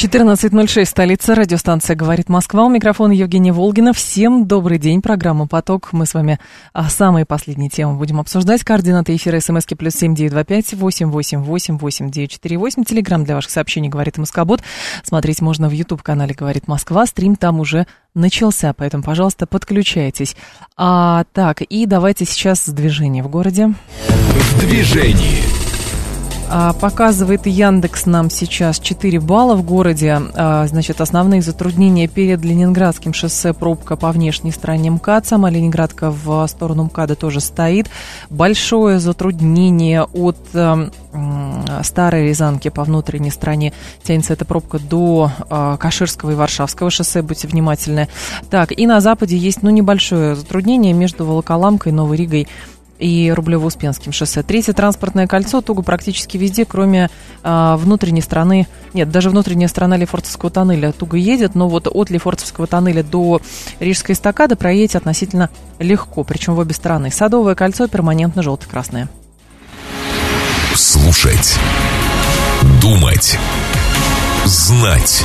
14.06, столица, радиостанция «Говорит Москва». У микрофона Евгения Волгина. Всем добрый день. Программа «Поток». Мы с вами а, самые последние темы будем обсуждать. Координаты эфира смски плюс семь девять два пять восемь восемь восемь восемь девять четыре восемь. Телеграмм для ваших сообщений «Говорит Москобот». Смотреть можно в YouTube-канале «Говорит Москва». Стрим там уже начался, поэтому, пожалуйста, подключайтесь. А, так, и давайте сейчас движение в городе. В движении. А, показывает Яндекс нам сейчас 4 балла в городе. А, значит, основные затруднения перед Ленинградским шоссе пробка по внешней стороне МКАД. Сама Ленинградка в сторону МКАДа тоже стоит. Большое затруднение от э, Старой Рязанки по внутренней стороне. Тянется эта пробка до э, Каширского и Варшавского шоссе. Будьте внимательны. Так, и на западе есть, ну, небольшое затруднение между Волоколамкой и Новой Ригой и Рублево-Успенским шоссе. Третье транспортное кольцо туго практически везде, кроме а, внутренней стороны. Нет, даже внутренняя сторона Лефортовского тоннеля туго едет, но вот от Лефортовского тоннеля до Рижской эстакады проедете относительно легко, причем в обе стороны. Садовое кольцо перманентно желто-красное. Слушать. Думать. Знать.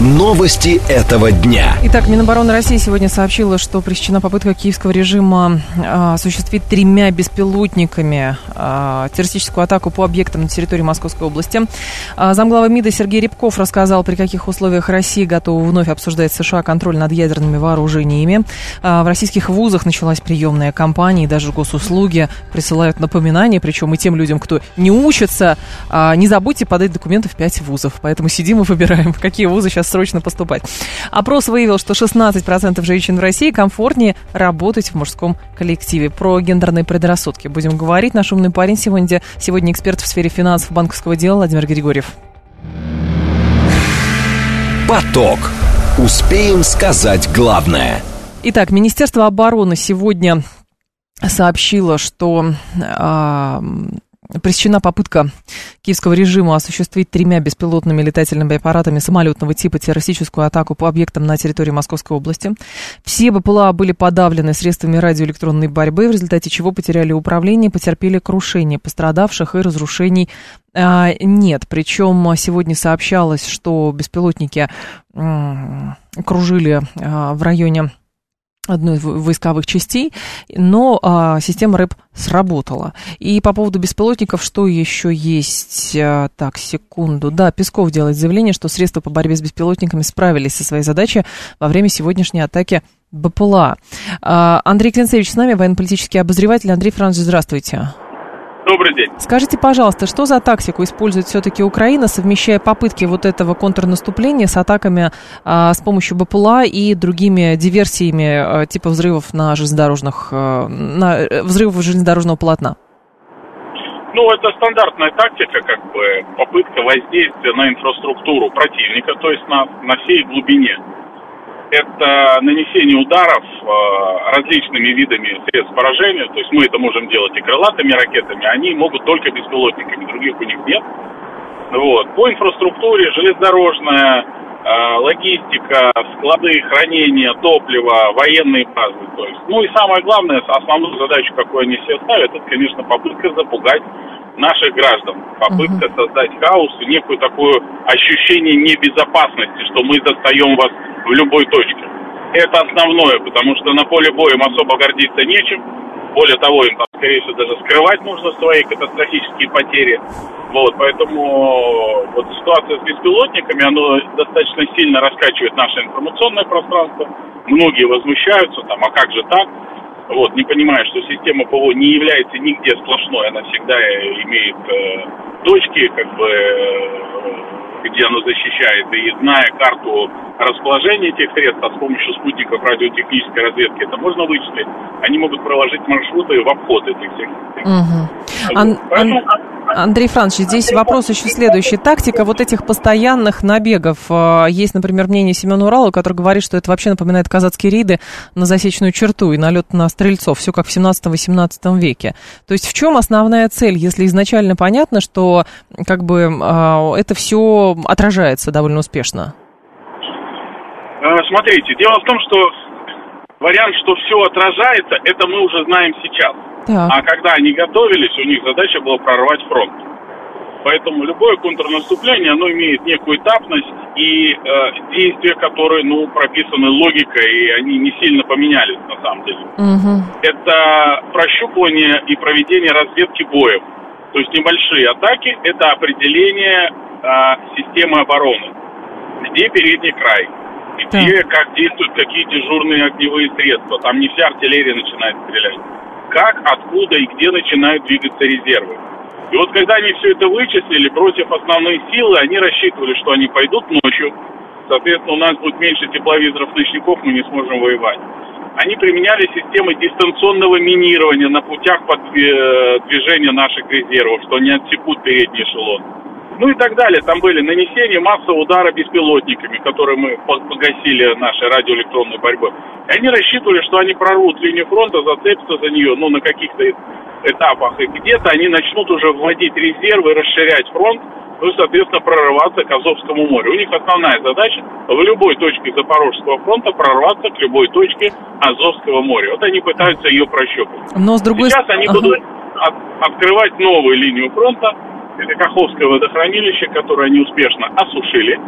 Новости этого дня. Итак, Минобороны России сегодня сообщила, что пресечена попытка киевского режима а, осуществить тремя беспилотниками а, террористическую атаку по объектам на территории Московской области. А, замглава МИДа Сергей Рябков рассказал, при каких условиях Россия готова вновь обсуждать США контроль над ядерными вооружениями. А, в российских вузах началась приемная кампания, и даже госуслуги присылают напоминания, причем и тем людям, кто не учится, а, не забудьте подать документы в пять вузов. Поэтому сидим и выбираем, какие вузы сейчас срочно поступать. Опрос выявил, что 16% женщин в России комфортнее работать в мужском коллективе. Про гендерные предрассудки будем говорить. Наш умный парень сегодня, сегодня эксперт в сфере финансов банковского дела Владимир Григорьев. Поток. Успеем сказать главное. Итак, Министерство обороны сегодня сообщило, что э, пресечена попытка киевского режима осуществить тремя беспилотными летательными аппаратами самолетного типа террористическую атаку по объектам на территории Московской области. Все БПЛА были подавлены средствами радиоэлектронной борьбы, в результате чего потеряли управление, потерпели крушение пострадавших и разрушений а, нет. Причем сегодня сообщалось, что беспилотники кружили а, в районе одной из войсковых частей, но а, система РЭП сработала. И по поводу беспилотников, что еще есть? А, так, секунду. Да, Песков делает заявление, что средства по борьбе с беспилотниками справились со своей задачей во время сегодняшней атаки БПЛА. А, Андрей Клинцевич с нами, военно-политический обозреватель. Андрей Францович, здравствуйте. Добрый день. Скажите, пожалуйста, что за тактику использует все-таки Украина, совмещая попытки вот этого контрнаступления с атаками а, с помощью БПЛА и другими диверсиями а, типа взрывов на железнодорожных, а, на э, взрывов железнодорожного полотна? Ну, это стандартная тактика, как бы попытка воздействия на инфраструктуру противника, то есть на, на всей глубине это нанесение ударов э, различными видами средств поражения. То есть мы это можем делать и крылатыми ракетами, они могут только беспилотниками, других у них нет. Вот. По инфраструктуре железнодорожная, логистика, склады хранения, топлива, военные базы. То есть, ну и самое главное, основную задачу, какую они себе ставят, это, конечно, попытка запугать наших граждан. Попытка uh-huh. создать хаос и некую такое ощущение небезопасности, что мы достаем вас в любой точке. Это основное, потому что на поле боя им особо гордиться нечем. Более того, им скорее всего, даже скрывать нужно свои катастрофические потери. Вот, поэтому вот ситуация с беспилотниками, она достаточно сильно раскачивает наше информационное пространство. Многие возмущаются, там, а как же так? Вот, не понимая, что система ПВО не является нигде сплошной, она всегда имеет э, точки, как бы, э, где оно защищает, и зная карту расположения этих средств, а с помощью спутников радиотехнической разведки это можно вычислить, они могут проложить маршруты в обход этих всех. Угу. Вот. Ан- Поэтому Андрей Франчевич, здесь вопрос еще следующий. Тактика вот этих постоянных набегов. А, есть, например, мнение Семена Урала, который говорит, что это вообще напоминает казацкие рейды на засечную черту и налет на стрельцов. Все как в 17-18 веке. То есть в чем основная цель, если изначально понятно, что как бы а, это все отражается довольно успешно? Э, смотрите, дело в том, что вариант, что все отражается, это мы уже знаем сейчас. Так. А когда они готовились, у них задача была прорвать фронт. Поэтому любое контрнаступление, оно имеет некую этапность и э, действия, которые, ну, прописаны логикой, и они не сильно поменялись на самом деле. Угу. Это прощупывание и проведение разведки боев. То есть небольшие атаки – это определение э, системы обороны. Где передний край, где, как действуют какие дежурные огневые средства. Там не вся артиллерия начинает стрелять. Как, откуда и где начинают двигаться резервы. И вот когда они все это вычислили против основной силы, они рассчитывали, что они пойдут ночью. Соответственно, у нас будет меньше тепловизоров ночников, мы не сможем воевать. Они применяли системы дистанционного минирования на путях движения наших резервов, что они отсекут передний эшелон ну и так далее. Там были нанесения массового удара беспилотниками, которые мы погасили нашей радиоэлектронной борьбой. И они рассчитывали, что они прорвут линию фронта, зацепятся за нее, ну, на каких-то этапах. И где-то они начнут уже вводить резервы, расширять фронт, ну и, соответственно, прорываться к Азовскому морю. У них основная задача в любой точке Запорожского фронта прорваться к любой точке Азовского моря. Вот они пытаются ее прощупать. Но с другой Сейчас они ага. будут от, открывать новую линию фронта, это Каховское водохранилище, которое они успешно осушили.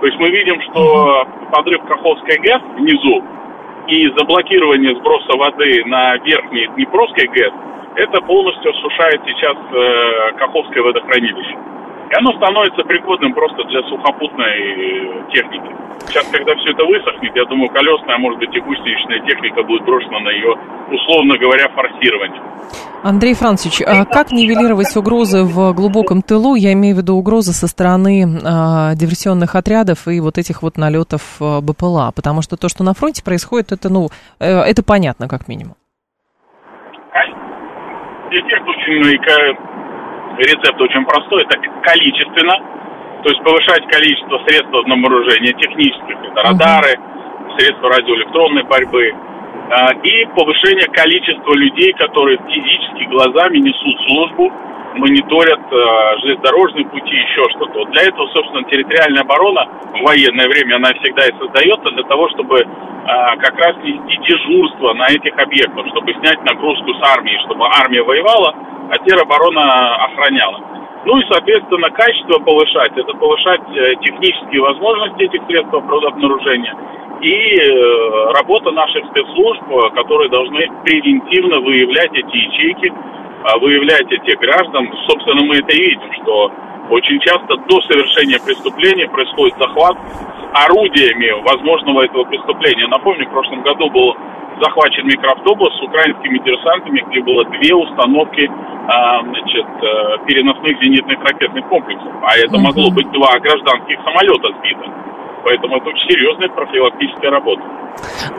То есть мы видим, что подрыв Каховской ГЭС внизу и заблокирование сброса воды на верхний Днепровской ГЭС, это полностью осушает сейчас э, Каховское водохранилище. И оно становится пригодным просто для сухопутной техники. Сейчас, когда все это высохнет, я думаю, колесная, может быть и гусеничная техника будет брошена на ее, условно говоря, форсирование. Андрей Францович, а как нивелировать угрозы в глубоком тылу? Я имею в виду угрозы со стороны а, диверсионных отрядов и вот этих вот налетов а, БПЛА, потому что то, что на фронте происходит, это, ну, э, это понятно, как минимум. Эффект очень рецепт очень простой, это количественно, то есть повышать количество средств на вооружения технических, это радары, средства радиоэлектронной борьбы, а, и повышение количества людей, которые физически глазами несут службу, мониторят э, железнодорожные пути, еще что-то. Вот для этого, собственно, территориальная оборона в военное время, она всегда и создается для того, чтобы э, как раз нести дежурство на этих объектах, чтобы снять нагрузку с армии, чтобы армия воевала, а тероборона охраняла. Ну и, соответственно, качество повышать, это повышать э, технические возможности этих средств обнаружения и э, работа наших спецслужб, которые должны превентивно выявлять эти ячейки, а, выявлять этих граждан. Собственно, мы это и видим, что очень часто до совершения преступления происходит захват орудиями возможного этого преступления. Напомню, в прошлом году был захвачен микроавтобус с украинскими диверсантами, где было две установки а, значит, э, переносных зенитных ракетных комплексов. А это могло быть два гражданских самолета сбито. Поэтому это очень серьезная профилактическая работа.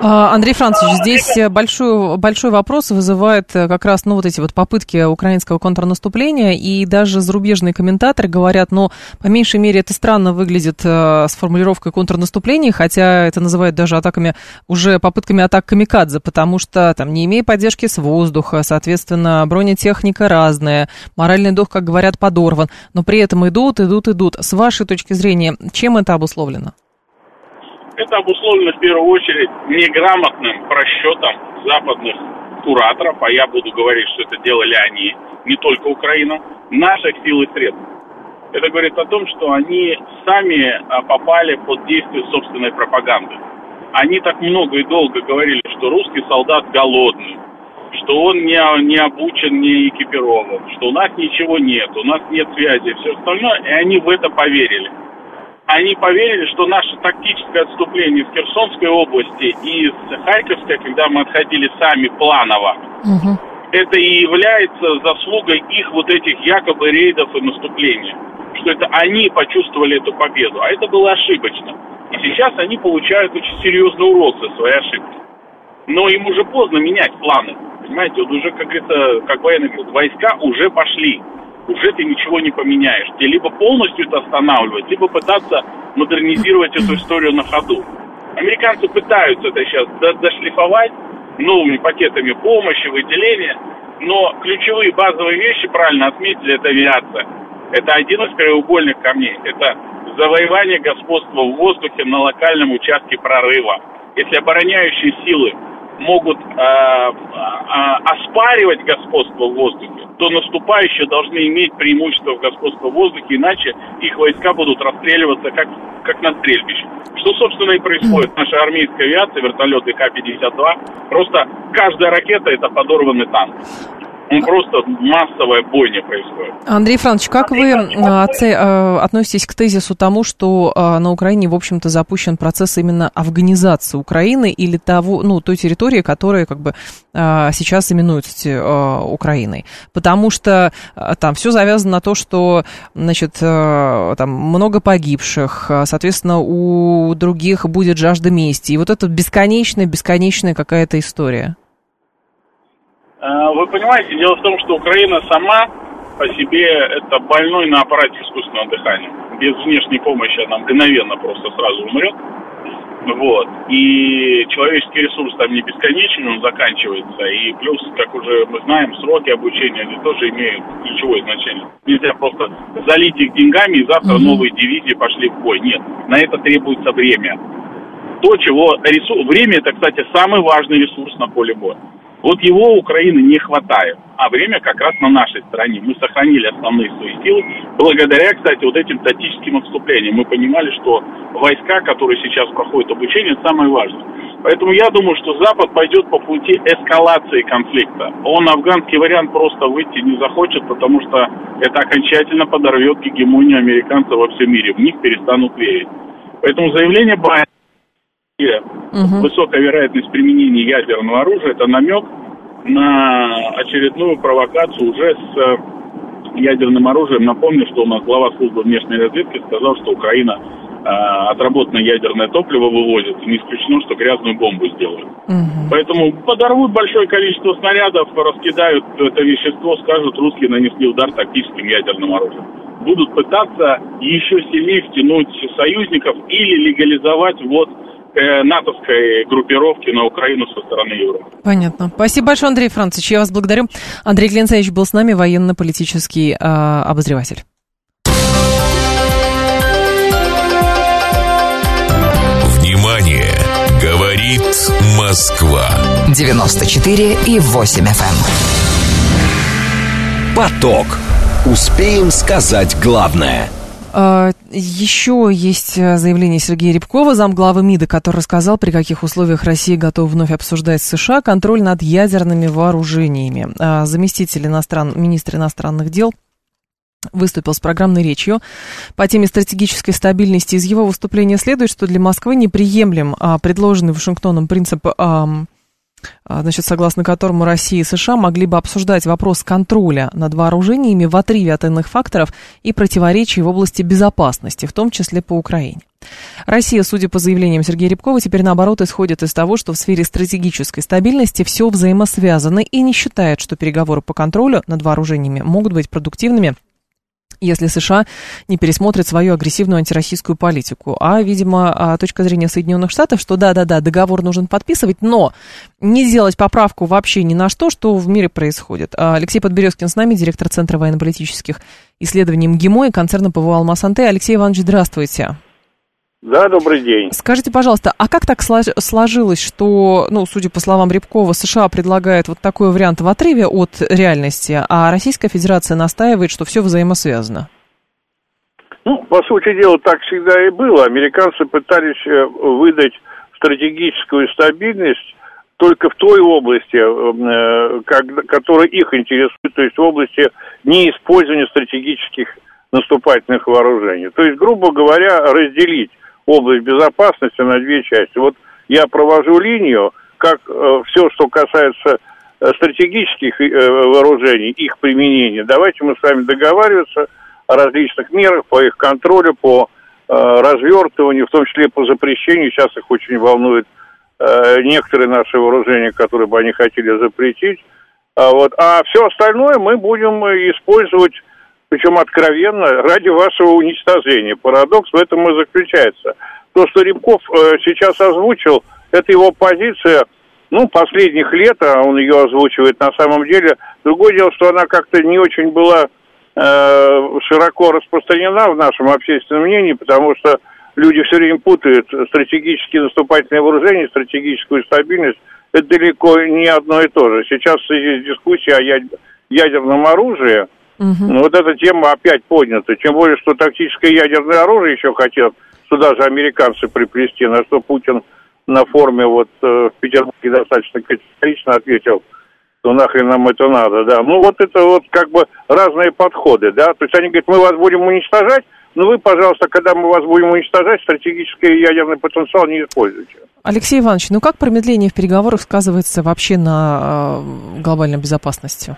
А, Андрей Францович, здесь большой, большой вопрос вызывает э, как раз ну, вот эти вот попытки украинского контрнаступления, и даже зарубежные комментаторы говорят, ну, по меньшей мере, это странно выглядит э, с формулировкой контрнаступления, хотя это называют даже атаками, уже попытками атак камикадзе, потому что там не имея поддержки с воздуха, соответственно, бронетехника разная, моральный дух, как говорят, подорван, но при этом идут, идут, идут. С вашей точки зрения, чем это обусловлено? Это обусловлено в первую очередь неграмотным просчетом западных кураторов, а я буду говорить, что это делали они, не только Украина, наших сил и средств. Это говорит о том, что они сами а, попали под действие собственной пропаганды. Они так много и долго говорили, что русский солдат голодный, что он не, не обучен, не экипирован, что у нас ничего нет, у нас нет связи, все остальное, и они в это поверили они поверили, что наше тактическое отступление в Херсонской области и из Харьковской, когда мы отходили сами планово, угу. это и является заслугой их вот этих якобы рейдов и наступлений. Что это они почувствовали эту победу, а это было ошибочно. И сейчас они получают очень серьезный урок за свои ошибки. Но им уже поздно менять планы. Понимаете, вот уже, как это, как говорят, войска уже пошли. Уже ты ничего не поменяешь. Тебе либо полностью это останавливать, либо пытаться модернизировать эту историю на ходу. Американцы пытаются это сейчас дошлифовать новыми пакетами помощи, выделения, но ключевые базовые вещи, правильно отметили, это авиация. Это один из краеугольных камней. Это завоевание господства в воздухе на локальном участке прорыва. Если обороняющие силы могут э, э, оспаривать господство в воздухе, то наступающие должны иметь преимущество в господство в воздухе, иначе их войска будут расстреливаться как, как на стрельбище. Что, собственно, и происходит. Наша армейская авиация, вертолеты К-52, просто каждая ракета – это подорванный танк. Ну, просто массовая бойня происходит. Андрей Франч, как вы э, относитесь к тезису тому, что э, на Украине, в общем-то, запущен процесс именно афганизации Украины или того, ну, той территории, которая как бы э, сейчас именуется Украиной? Потому что там все завязано на то, что, значит, там много погибших, соответственно, у других будет жажда мести. И вот это бесконечная, бесконечная какая-то история. Э, вы понимаете, дело в том, что Украина сама по себе это больной на аппарате искусственного дыхания. Без внешней помощи она мгновенно просто сразу умрет. Вот. И человеческий ресурс там не бесконечен, он заканчивается. И плюс, как уже мы знаем, сроки обучения, они тоже имеют ключевое значение. Нельзя просто залить их деньгами, и завтра mm-hmm. новые дивизии пошли в бой. Нет, на это требуется время. То, чего ресурс... Время, это, кстати, самый важный ресурс на поле боя. Вот его Украины не хватает, а время как раз на нашей стороне. Мы сохранили основные свои силы. Благодаря, кстати, вот этим тактическим отступлениям мы понимали, что войска, которые сейчас проходят обучение, самое важное. Поэтому я думаю, что Запад пойдет по пути эскалации конфликта. Он афганский вариант просто выйти не захочет, потому что это окончательно подорвет гегемонию американцев во всем мире. В них перестанут верить. Поэтому заявление Байдена угу. высокая вероятность применения ядерного оружия, это намек на очередную провокацию уже с э, ядерным оружием. Напомню, что у нас глава службы внешней разведки сказал, что Украина э, отработанное ядерное топливо вывозит. Не исключено, что грязную бомбу сделают. Угу. Поэтому подорвут большое количество снарядов, раскидают это вещество, скажут, русские нанесли удар тактическим ядерным оружием. Будут пытаться еще сильнее втянуть союзников или легализовать вот натовской группировки на Украину со стороны Европы. Понятно. Спасибо большое, Андрей Францович. Я вас благодарю. Андрей Клинцевич был с нами, военно-политический э, обозреватель. Внимание! Говорит Москва. 94 и 8 FM. Эм. Поток. Успеем сказать главное – Еще есть э, заявление Сергея Рябкова, замглавы МИДа, который рассказал, при каких условиях Россия готова вновь обсуждать с США контроль над ядерными вооружениями. А, заместитель иностран... министра иностранных дел выступил с программной речью по теме стратегической стабильности. Из его выступления следует, что для Москвы неприемлем а, предложенный Вашингтоном принцип а, значит, согласно которому Россия и США могли бы обсуждать вопрос контроля над вооружениями в отрыве от иных факторов и противоречий в области безопасности, в том числе по Украине. Россия, судя по заявлениям Сергея Рябкова, теперь наоборот исходит из того, что в сфере стратегической стабильности все взаимосвязано и не считает, что переговоры по контролю над вооружениями могут быть продуктивными если США не пересмотрят свою агрессивную антироссийскую политику. А, видимо, а, точка зрения Соединенных Штатов, что да-да-да, договор нужен подписывать, но не делать поправку вообще ни на что, что в мире происходит. А, Алексей Подберезкин с нами, директор Центра военно-политических исследований МГИМО и концерна ПВО «Алмаз-Анте». Алексей Иванович, здравствуйте. Да, добрый день. Скажите, пожалуйста, а как так сложилось, что, ну, судя по словам Рябкова, США предлагает вот такой вариант в отрыве от реальности, а Российская Федерация настаивает, что все взаимосвязано? Ну, по сути дела, так всегда и было. Американцы пытались э, выдать стратегическую стабильность только в той области, э, как, которая их интересует, то есть в области неиспользования стратегических наступательных вооружений. То есть, грубо говоря, разделить область безопасности на две части. Вот я провожу линию, как э, все, что касается э, стратегических э, вооружений, их применения. Давайте мы с вами договариваться о различных мерах по их контролю, по э, развертыванию, в том числе по запрещению. Сейчас их очень волнует э, некоторые наши вооружения, которые бы они хотели запретить. А, вот. а все остальное мы будем использовать причем откровенно, ради вашего уничтожения. Парадокс в этом и заключается. То, что Римков э, сейчас озвучил, это его позиция, ну, последних лет, а он ее озвучивает на самом деле. Другое дело, что она как-то не очень была э, широко распространена в нашем общественном мнении, потому что люди все время путают стратегические наступательные вооружения, стратегическую стабильность. Это далеко не одно и то же. Сейчас есть дискуссия о ядерном оружии, Угу. Ну, вот эта тема опять поднята. Тем более, что тактическое ядерное оружие еще хотят сюда же американцы приплести, на что Путин на форуме вот э, в Петербурге достаточно категорично ответил, что нахрен нам это надо, да. Ну, вот это вот как бы разные подходы, да. То есть они говорят, мы вас будем уничтожать, но вы, пожалуйста, когда мы вас будем уничтожать, стратегический ядерный потенциал не используйте. Алексей Иванович, ну как промедление в переговорах сказывается вообще на э, глобальной безопасности?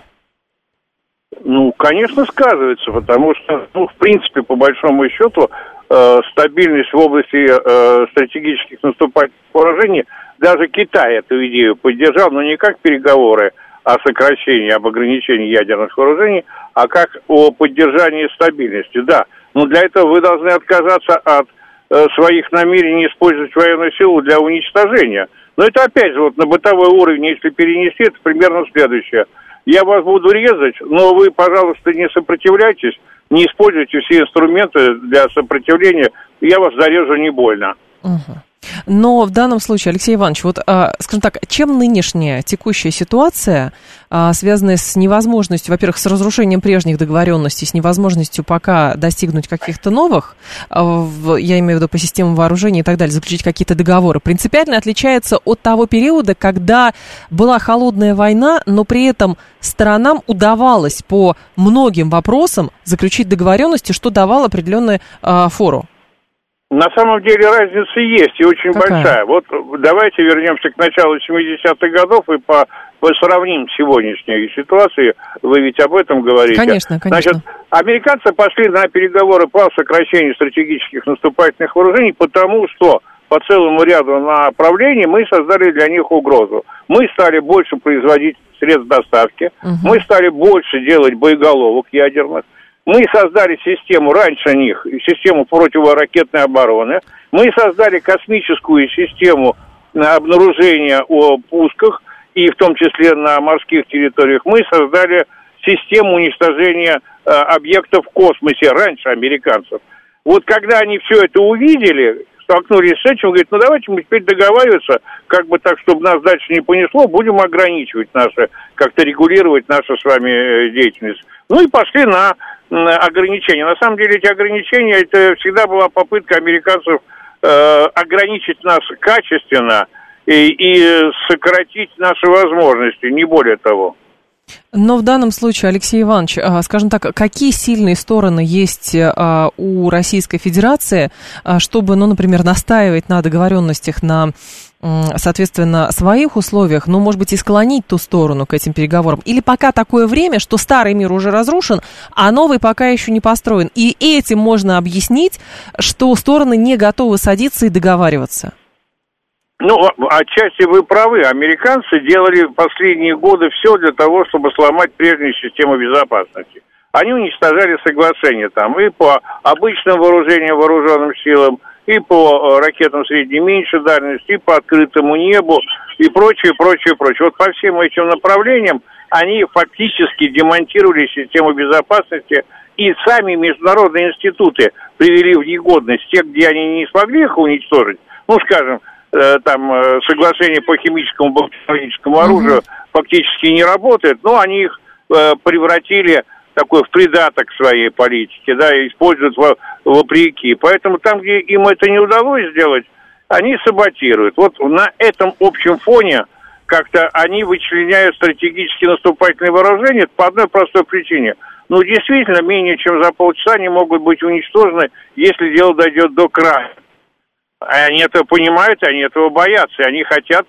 Ну, конечно, сказывается, потому что, ну, в принципе, по большому счету, э, стабильность в области э, стратегических наступательных вооружений, даже Китай эту идею поддержал, но не как переговоры о сокращении, об ограничении ядерных вооружений, а как о поддержании стабильности. Да, но для этого вы должны отказаться от э, своих намерений использовать военную силу для уничтожения. Но это опять же вот на бытовой уровень, если перенести, это примерно следующее – я вас буду резать, но вы, пожалуйста, не сопротивляйтесь, не используйте все инструменты для сопротивления, я вас зарежу не больно. Угу. Но в данном случае, Алексей Иванович, вот, а, скажем так, чем нынешняя текущая ситуация, а, связанная с невозможностью, во-первых, с разрушением прежних договоренностей, с невозможностью пока достигнуть каких-то новых, а, я имею в виду по системам вооружения и так далее, заключить какие-то договоры, принципиально отличается от того периода, когда была холодная война, но при этом сторонам удавалось по многим вопросам заключить договоренности, что давало определенную фору? На самом деле разница есть и очень Какая? большая. Вот давайте вернемся к началу 70-х годов и по, по сравним с сегодняшней ситуацией. Вы ведь об этом говорите. Конечно, конечно. Значит, американцы пошли на переговоры по сокращению стратегических наступательных вооружений, потому что по целому ряду направлений мы создали для них угрозу. Мы стали больше производить средств доставки, угу. мы стали больше делать боеголовок ядерных, мы создали систему раньше них, систему противоракетной обороны. Мы создали космическую систему обнаружения о пусках, и в том числе на морских территориях. Мы создали систему уничтожения э, объектов в космосе раньше американцев. Вот когда они все это увидели, столкнулись с этим, говорит, ну давайте мы теперь договариваться, как бы так, чтобы нас дальше не понесло, будем ограничивать наше, как-то регулировать нашу с вами э, деятельность. Ну и пошли на ограничения. На самом деле эти ограничения, это всегда была попытка американцев э, ограничить нас качественно и, и сократить наши возможности, не более того. Но в данном случае, Алексей Иванович, а, скажем так, какие сильные стороны есть а, у Российской Федерации, а, чтобы, ну, например, настаивать на договоренностях на соответственно, своих условиях, но, может быть, и склонить ту сторону к этим переговорам? Или пока такое время, что старый мир уже разрушен, а новый пока еще не построен? И этим можно объяснить, что стороны не готовы садиться и договариваться? Ну, отчасти вы правы. Американцы делали последние годы все для того, чтобы сломать прежнюю систему безопасности. Они уничтожали соглашения там и по обычным вооружениям, вооруженным силам, и по э, ракетам средней меньшей дальности, и по открытому небу, и прочее, прочее, прочее. Вот по всем этим направлениям они фактически демонтировали систему безопасности, и сами международные институты привели в негодность тех, где они не смогли их уничтожить, ну, скажем, э, там э, соглашение по химическому бактериологическому оружию mm-hmm. фактически не работает, но они их э, превратили такой в придаток своей политике, да, используют во, вопреки. Поэтому там, где им это не удалось сделать, они саботируют. Вот на этом общем фоне как-то они вычленяют стратегически наступательные вооружения по одной простой причине. Ну, действительно, менее чем за полчаса они могут быть уничтожены, если дело дойдет до края. Они это понимают, они этого боятся, они хотят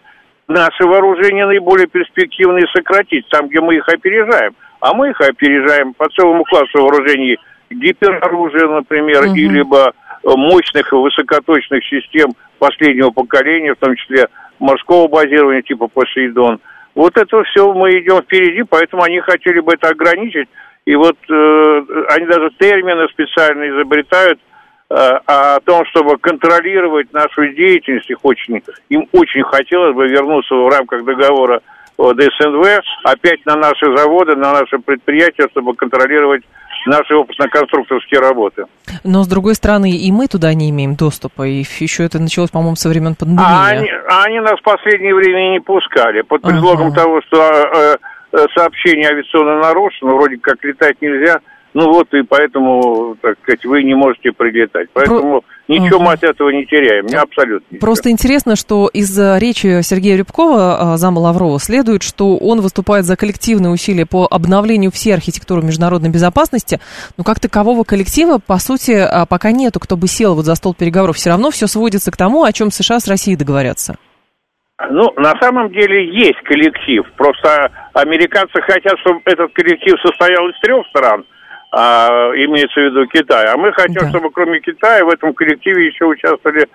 наши вооружения наиболее перспективные сократить, там, где мы их опережаем – а мы их опережаем по целому классу вооружений гипероружия, например, угу. и либо мощных высокоточных систем последнего поколения, в том числе морского базирования типа Посейдон. Вот это все мы идем впереди, поэтому они хотели бы это ограничить. И вот э, они даже термины специально изобретают э, о том, чтобы контролировать нашу деятельность. Их очень, им очень хотелось бы вернуться в рамках договора о ДСНВ опять на наши заводы, на наши предприятия, чтобы контролировать наши опытно-конструкторские работы. Но, с другой стороны, и мы туда не имеем доступа, и еще это началось, по-моему, со времен пандемии. А они, они нас в последнее время не пускали, под предлогом ага. того, что э, сообщение авиационно нарушено, вроде как летать нельзя, ну вот и поэтому, так сказать, вы не можете прилетать. Поэтому... Про Ничего мы от этого не теряем, не абсолютно. Ничего. Просто интересно, что из речи Сергея Рябкова, а, зама Лаврова, следует, что он выступает за коллективные усилия по обновлению всей архитектуры международной безопасности, но как такового коллектива, по сути, пока нету, кто бы сел вот за стол переговоров. Все равно все сводится к тому, о чем США с Россией договорятся. Ну, на самом деле есть коллектив. Просто американцы хотят, чтобы этот коллектив состоял из трех стран – а, имеется в виду Китай. А мы хотим, да. чтобы кроме Китая в этом коллективе еще участвовали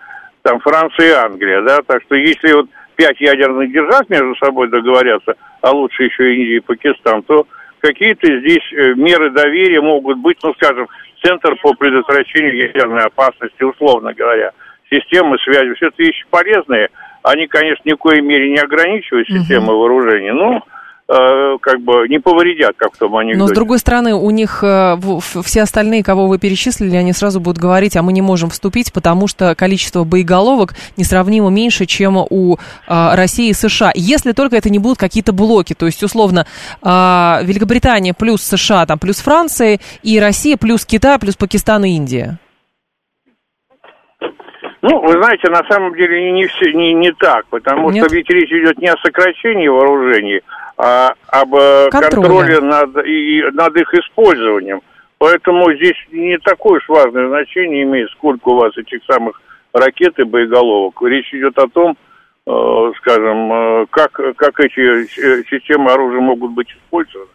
там Франция и Англия, да, так что если вот пять ядерных держав между собой договорятся, а лучше еще Индия и Пакистан, то какие-то здесь э, меры доверия могут быть, ну, скажем, Центр по предотвращению ядерной опасности, условно говоря, системы связи, все это вещи полезные, они, конечно, ни в коей мере не ограничивают системы угу. вооружения, но Э, как бы не повредят, как том анекдоте. Но, с другой стороны, у них э, все остальные, кого вы перечислили, они сразу будут говорить, а мы не можем вступить, потому что количество боеголовок несравнимо меньше, чем у а, России и США. Если только это не будут какие-то блоки, то есть, условно, Великобритания плюс США, там, плюс Франция, и Россия плюс Китай, плюс Пакистан и Индия. Ну, вы знаете, на самом деле не, все, не, не так, потому Нет? что ведь речь идет не о сокращении вооружений, а об э, контроле, контроле над, и, над их использованием. Поэтому здесь не такое уж важное значение имеет, сколько у вас этих самых ракет и боеголовок. Речь идет о том, э, скажем, э, как, как эти системы оружия могут быть использованы.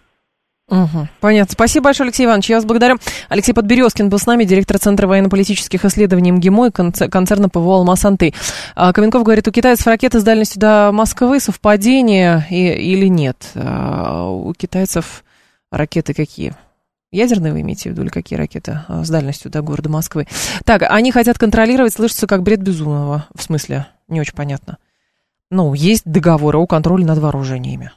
Угу, понятно. Спасибо большое, Алексей Иванович. Я вас благодарю. Алексей Подберезкин был с нами, директор Центра военно-политических исследований МГИМО и концерна ПВО «Алмаз-Анты». А, Каменков говорит, у китайцев ракеты с дальностью до Москвы совпадение и, или нет? А, у китайцев ракеты какие? Ядерные вы имеете в виду или какие ракеты а, с дальностью до города Москвы? Так, они хотят контролировать, слышится как бред безумного. В смысле? Не очень понятно. Ну, есть договоры о контроле над вооружениями.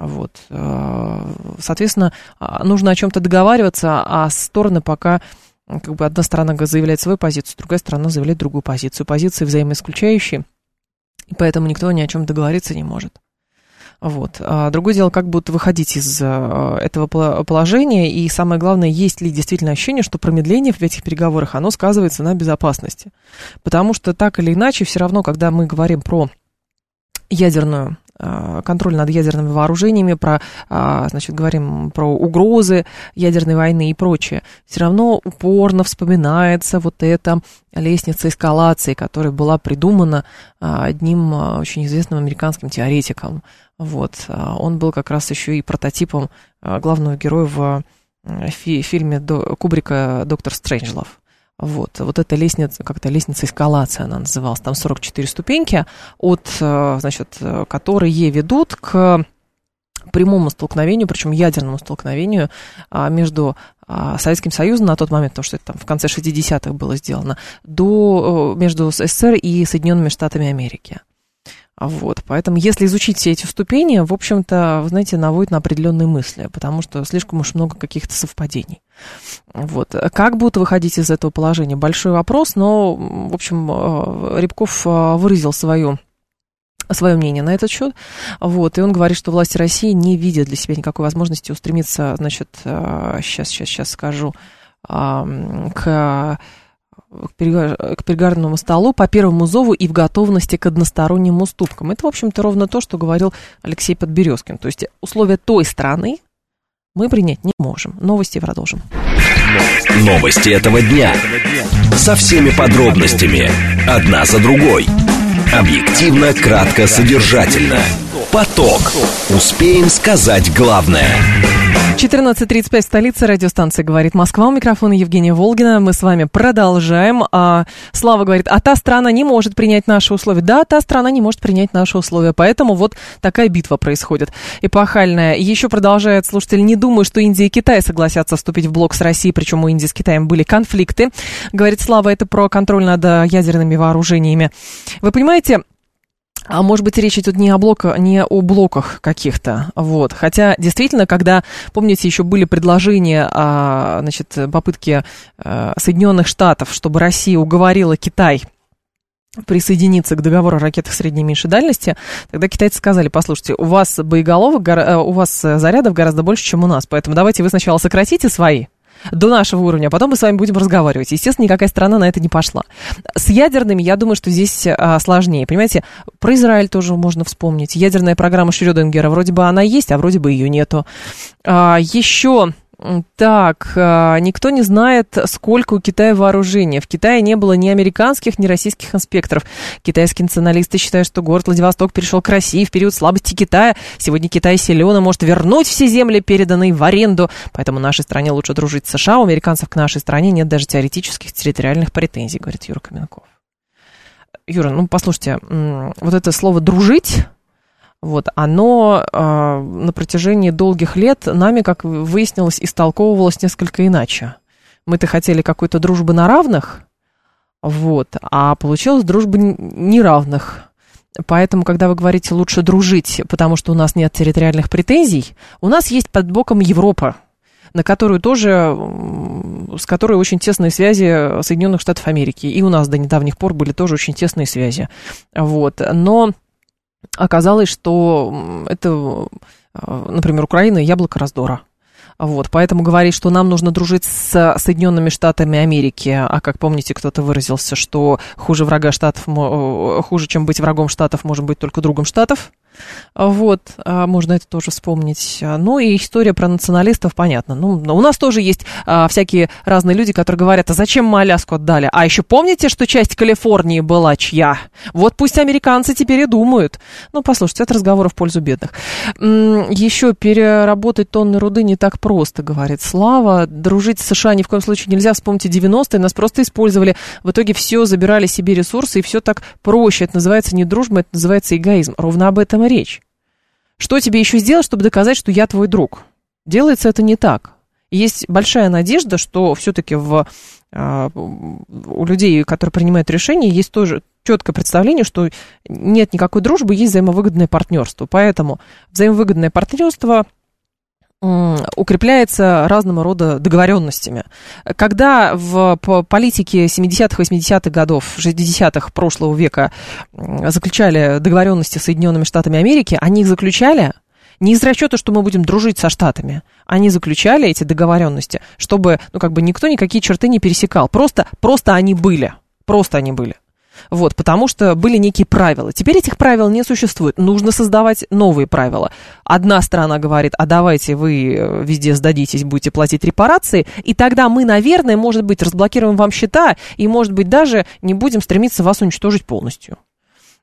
Вот. Э, соответственно, а, нужно о чем-то договариваться, а стороны пока как бы одна сторона заявляет свою позицию, другая сторона заявляет другую позицию. Позиции взаимоисключающие, и поэтому никто ни о чем договориться не может. Вот. А другое дело, как будут выходить из э, этого положения, и самое главное, есть ли действительно ощущение, что промедление в этих переговорах, оно сказывается на безопасности. Потому что так или иначе, все равно, когда мы говорим про ядерную контроль над ядерными вооружениями, про, а, значит, говорим про угрозы ядерной войны и прочее, все равно упорно вспоминается вот эта лестница эскалации, которая была придумана а, одним очень известным американским теоретиком. Вот. Он был как раз еще и прототипом главного героя в фильме Кубрика «Доктор Стрэнджлов». Вот, вот эта лестница, как-то лестница эскалации она называлась, там 44 ступеньки, от, э, значит, которые ведут к прямому столкновению, причем ядерному столкновению а, между а, Советским Союзом на тот момент, потому что это там в конце 60-х было сделано, до, э, между СССР и Соединенными Штатами Америки. Вот, поэтому если изучить все эти ступени, в общем-то, вы знаете, наводит на определенные мысли, потому что слишком уж много каких-то совпадений. Вот. Как будут выходить из этого положения? Большой вопрос, но, в общем, э, Рябков э, выразил свою свое мнение на этот счет. Вот, и он говорит, что власти России не видят для себя никакой возможности устремиться, значит, сейчас, сейчас, сейчас скажу, к к переговорному столу по первому зову и в готовности к односторонним уступкам. Это, в общем-то, ровно то, что говорил Алексей Подберезкин. То есть условия той страны мы принять не можем. Новости продолжим. Новости этого дня. Со всеми подробностями. Одна за другой. Объективно, кратко, содержательно. Поток. Успеем сказать главное. 14.35 столица радиостанции «Говорит Москва». У микрофона Евгения Волгина. Мы с вами продолжаем. А, Слава говорит, а та страна не может принять наши условия. Да, та страна не может принять наши условия. Поэтому вот такая битва происходит. Эпохальная. Еще продолжает слушатель. Не думаю, что Индия и Китай согласятся вступить в блок с Россией, причем у Индии с Китаем были конфликты. Говорит Слава, это про контроль над ядерными вооружениями. Вы понимаете, а может быть, речь идет не о, блоках, не о блоках каких-то, вот. Хотя, действительно, когда, помните, еще были предложения, а, значит, попытки а, Соединенных Штатов, чтобы Россия уговорила Китай присоединиться к договору о ракетах средней и меньшей дальности, тогда китайцы сказали, послушайте, у вас боеголовок, э, у вас зарядов гораздо больше, чем у нас, поэтому давайте вы сначала сократите свои, до нашего уровня, а потом мы с вами будем разговаривать. Естественно, никакая страна на это не пошла. С ядерными, я думаю, что здесь а, сложнее. Понимаете, про Израиль тоже можно вспомнить. Ядерная программа Шрёдингера, вроде бы она есть, а вроде бы ее нету. А, еще так, а, никто не знает, сколько у Китая вооружения. В Китае не было ни американских, ни российских инспекторов. Китайские националисты считают, что город Владивосток перешел к России в период слабости Китая. Сегодня Китай силен и может вернуть все земли, переданные в аренду. Поэтому нашей стране лучше дружить с США. У американцев к нашей стране нет даже теоретических территориальных претензий, говорит Юра Каменков. Юра, ну послушайте, вот это слово «дружить» вот, оно э, на протяжении долгих лет нами, как выяснилось, истолковывалось несколько иначе. Мы-то хотели какой-то дружбы на равных, вот, а получилась дружба неравных. Поэтому, когда вы говорите лучше дружить, потому что у нас нет территориальных претензий, у нас есть под боком Европа, на которую тоже, с которой очень тесные связи Соединенных Штатов Америки. И у нас до недавних пор были тоже очень тесные связи. Вот. Но оказалось, что это, э, например, Украина яблоко раздора. Вот, поэтому говорить, что нам нужно дружить с Соединенными Штатами Америки, а как помните, кто-то выразился, что хуже врага Штатов, э, хуже, чем быть врагом Штатов, может быть только другом Штатов, вот, а, можно это тоже вспомнить. Ну и история про националистов, понятно. Ну, у нас тоже есть а, всякие разные люди, которые говорят, а зачем мы Аляску отдали? А еще помните, что часть Калифорнии была чья? Вот пусть американцы теперь и думают. Ну, послушайте, это разговоры в пользу бедных. Еще переработать тонны руды не так просто, говорит Слава. Дружить с США ни в коем случае нельзя. Вспомните 90-е, нас просто использовали. В итоге все забирали себе ресурсы, и все так проще. Это называется не дружба, это называется эгоизм. Ровно об этом и речь. Что тебе еще сделать, чтобы доказать, что я твой друг? Делается это не так. Есть большая надежда, что все-таки в, э, у людей, которые принимают решения, есть тоже четкое представление, что нет никакой дружбы, есть взаимовыгодное партнерство. Поэтому взаимовыгодное партнерство укрепляется разного рода договоренностями. Когда в политике 70-х, 80-х годов, 60-х прошлого века заключали договоренности с Соединенными Штатами Америки, они их заключали не из расчета, что мы будем дружить со Штатами. Они заключали эти договоренности, чтобы, ну, как бы никто никакие черты не пересекал. Просто, просто они были. Просто они были. Вот, потому что были некие правила. Теперь этих правил не существует. Нужно создавать новые правила. Одна страна говорит, а давайте вы э, везде сдадитесь, будете платить репарации, и тогда мы, наверное, может быть, разблокируем вам счета, и, может быть, даже не будем стремиться вас уничтожить полностью.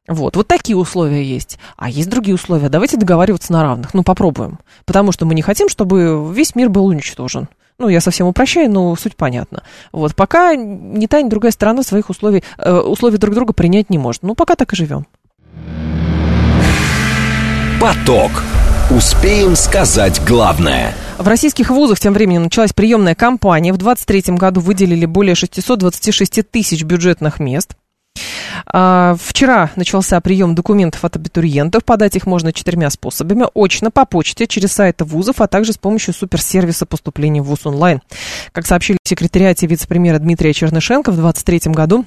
Вот, вот такие условия есть. А есть другие условия. Давайте договариваться на равных. Ну, попробуем. Потому что мы не хотим, чтобы весь мир был уничтожен. Ну, я совсем упрощаю, но суть понятна. Вот, пока ни та, ни другая сторона своих условий, э, условий друг друга принять не может. Ну, пока так и живем. Поток. Успеем сказать главное. В российских вузах тем временем началась приемная кампания. В 2023 году выделили более 626 тысяч бюджетных мест. А, вчера начался прием документов от абитуриентов. Подать их можно четырьмя способами. Очно, по почте, через сайты вузов, а также с помощью суперсервиса поступления в ВУЗ онлайн. Как сообщили в секретариате вице-премьера Дмитрия Чернышенко, в 2023 году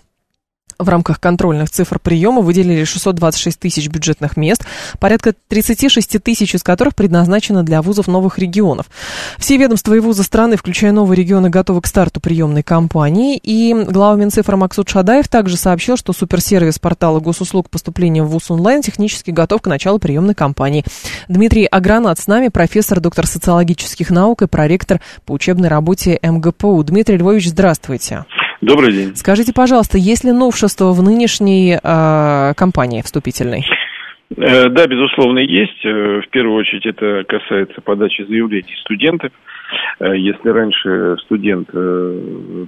в рамках контрольных цифр приема выделили 626 тысяч бюджетных мест, порядка 36 тысяч из которых предназначено для вузов новых регионов. Все ведомства и вузы страны, включая новые регионы, готовы к старту приемной кампании. И глава Минцифры Максут Шадаев также сообщил, что суперсервис портала госуслуг поступления в ВУЗ онлайн технически готов к началу приемной кампании. Дмитрий Агранат с нами, профессор, доктор социологических наук и проректор по учебной работе МГПУ. Дмитрий Львович, здравствуйте. Добрый день. Скажите, пожалуйста, есть ли новшество в нынешней э, кампании вступительной? Э, да, безусловно, есть. Э, в первую очередь это касается подачи заявлений студентов. Э, если раньше студент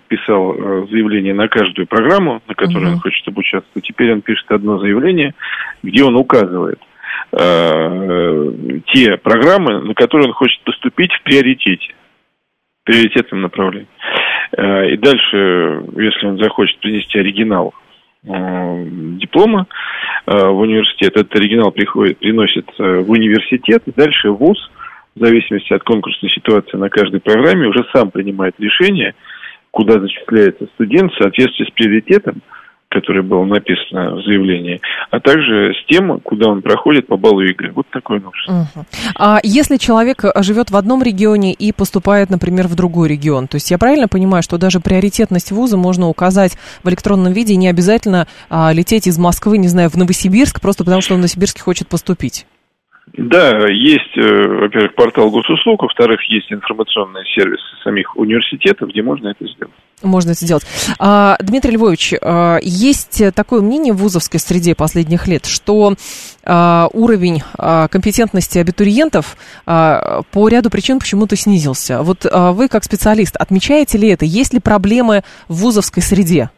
писал заявление на каждую программу, на которой угу. он хочет обучаться, то теперь он пишет одно заявление, где он указывает те программы, на которые он хочет поступить в приоритете, в приоритетном направлении. И дальше, если он захочет принести оригинал Э, диплома э, в университет. Этот оригинал приходит, приносит в университет, и дальше ВУЗ, в зависимости от конкурсной ситуации на каждой программе, уже сам принимает решение, куда зачисляется студент в соответствии с приоритетом, которое было написано в заявлении, а также с тем, куда он проходит по баллу ЕГЭ. Вот такой новшество. Угу. А если человек живет в одном регионе и поступает, например, в другой регион, то есть я правильно понимаю, что даже приоритетность вуза можно указать в электронном виде, не обязательно а, лететь из Москвы, не знаю, в Новосибирск, просто потому что он в Новосибирске хочет поступить? Да, есть, э, во-первых, портал госуслуг, во-вторых, есть информационные сервисы самих университетов, где можно это сделать. Можно это сделать. А, Дмитрий Львович, а, есть такое мнение в вузовской среде последних лет, что а, уровень компетентности абитуриентов по ряду причин почему-то снизился. Вот вы, как специалист, отмечаете ли это? Есть ли проблемы в вузовской среде?